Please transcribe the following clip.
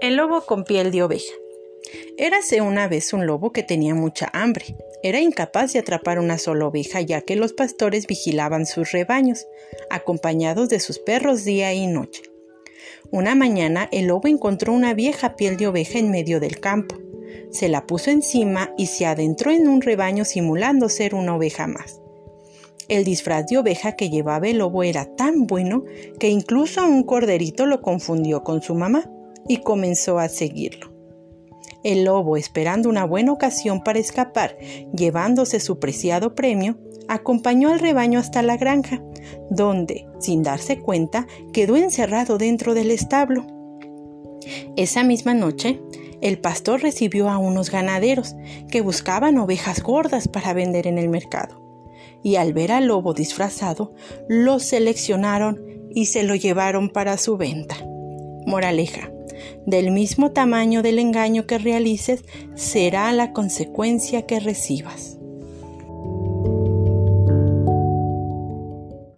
El lobo con piel de oveja. Érase una vez un lobo que tenía mucha hambre. Era incapaz de atrapar una sola oveja ya que los pastores vigilaban sus rebaños, acompañados de sus perros día y noche. Una mañana el lobo encontró una vieja piel de oveja en medio del campo. Se la puso encima y se adentró en un rebaño simulando ser una oveja más. El disfraz de oveja que llevaba el lobo era tan bueno que incluso un corderito lo confundió con su mamá y comenzó a seguirlo. El lobo, esperando una buena ocasión para escapar, llevándose su preciado premio, acompañó al rebaño hasta la granja, donde, sin darse cuenta, quedó encerrado dentro del establo. Esa misma noche, el pastor recibió a unos ganaderos que buscaban ovejas gordas para vender en el mercado y al ver al lobo disfrazado, lo seleccionaron y se lo llevaron para su venta. Moraleja. Del mismo tamaño del engaño que realices será la consecuencia que recibas.